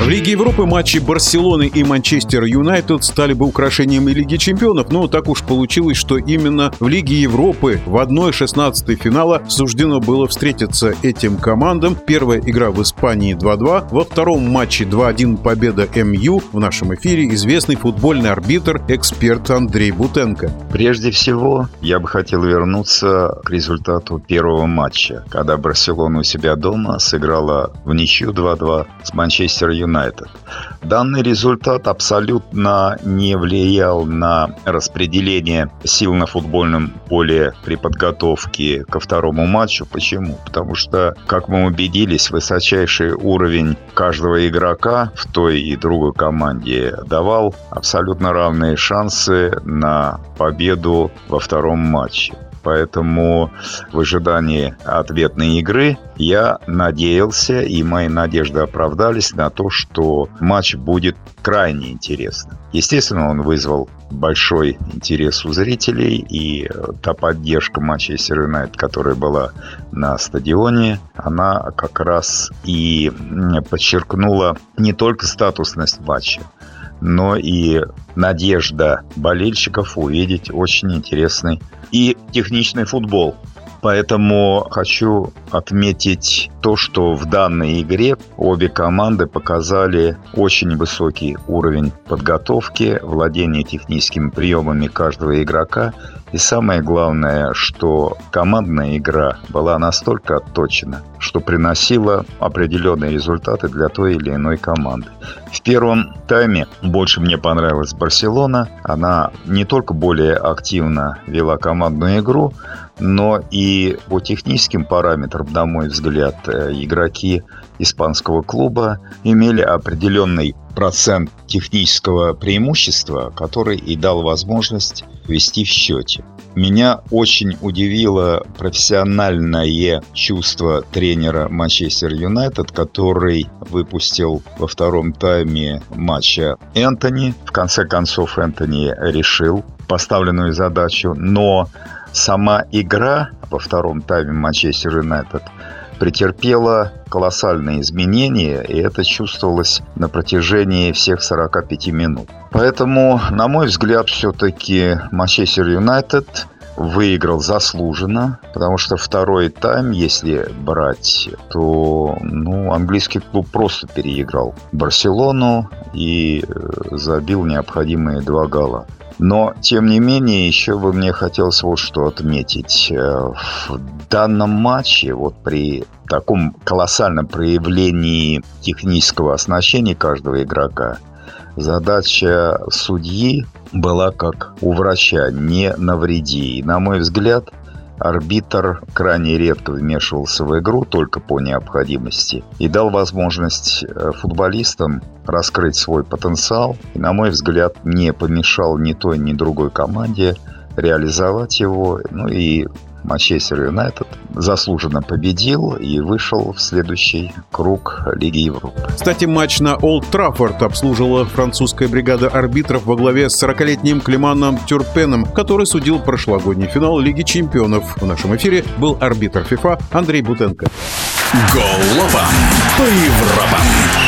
В Лиге Европы матчи Барселоны и Манчестер Юнайтед стали бы украшением Лиги Чемпионов, но так уж получилось, что именно в Лиге Европы в 1-16 финала суждено было встретиться этим командам. Первая игра в Испании 2-2, во втором матче 2-1 победа МЮ. В нашем эфире известный футбольный арбитр, эксперт Андрей Бутенко. Прежде всего, я бы хотел вернуться к результату первого матча, когда Барселона у себя дома сыграла в ничью 2-2 с Манчестер Юнайтед Юнайтед. Данный результат абсолютно не влиял на распределение сил на футбольном поле при подготовке ко второму матчу. Почему? Потому что, как мы убедились, высочайший уровень каждого игрока в той и другой команде давал абсолютно равные шансы на победу во втором матче. Поэтому в ожидании ответной игры я надеялся, и мои надежды оправдались на то, что матч будет крайне интересным. Естественно, он вызвал большой интерес у зрителей, и та поддержка Манчестер Юнайтед, которая была на стадионе, она как раз и подчеркнула не только статусность матча, но и надежда болельщиков увидеть очень интересный и техничный футбол. Поэтому хочу отметить то, что в данной игре обе команды показали очень высокий уровень подготовки, владения техническими приемами каждого игрока. И самое главное, что командная игра была настолько отточена, что приносила определенные результаты для той или иной команды. В первом тайме больше мне понравилась Барселона. Она не только более активно вела командную игру, но и по техническим параметрам, на мой взгляд, э, игроки испанского клуба имели определенный процент технического преимущества, который и дал возможность вести в счете. Меня очень удивило профессиональное чувство тренера Манчестер Юнайтед, который выпустил во втором тайме матча Энтони. В конце концов Энтони решил поставленную задачу, но сама игра во втором тайме Манчестер Юнайтед претерпела колоссальные изменения, и это чувствовалось на протяжении всех 45 минут. Поэтому, на мой взгляд, все-таки Манчестер Юнайтед выиграл заслуженно, потому что второй тайм, если брать, то ну, английский клуб просто переиграл Барселону и э, забил необходимые два гола. Но, тем не менее, еще бы мне хотелось вот что отметить. Э, в данном матче, вот при таком колоссальном проявлении технического оснащения каждого игрока, задача судьи была как у врача «не навреди». И, на мой взгляд, арбитр крайне редко вмешивался в игру только по необходимости и дал возможность э, футболистам раскрыть свой потенциал и, на мой взгляд, не помешал ни той, ни другой команде реализовать его. Ну и Манчестер Юнайтед заслуженно победил и вышел в следующий круг Лиги Европы. Кстати, матч на Олд Траффорд обслуживала французская бригада арбитров во главе с 40-летним Климаном Тюрпеном, который судил прошлогодний финал Лиги Чемпионов. В нашем эфире был арбитр ФИФА Андрей Бутенко. Голова по Европам.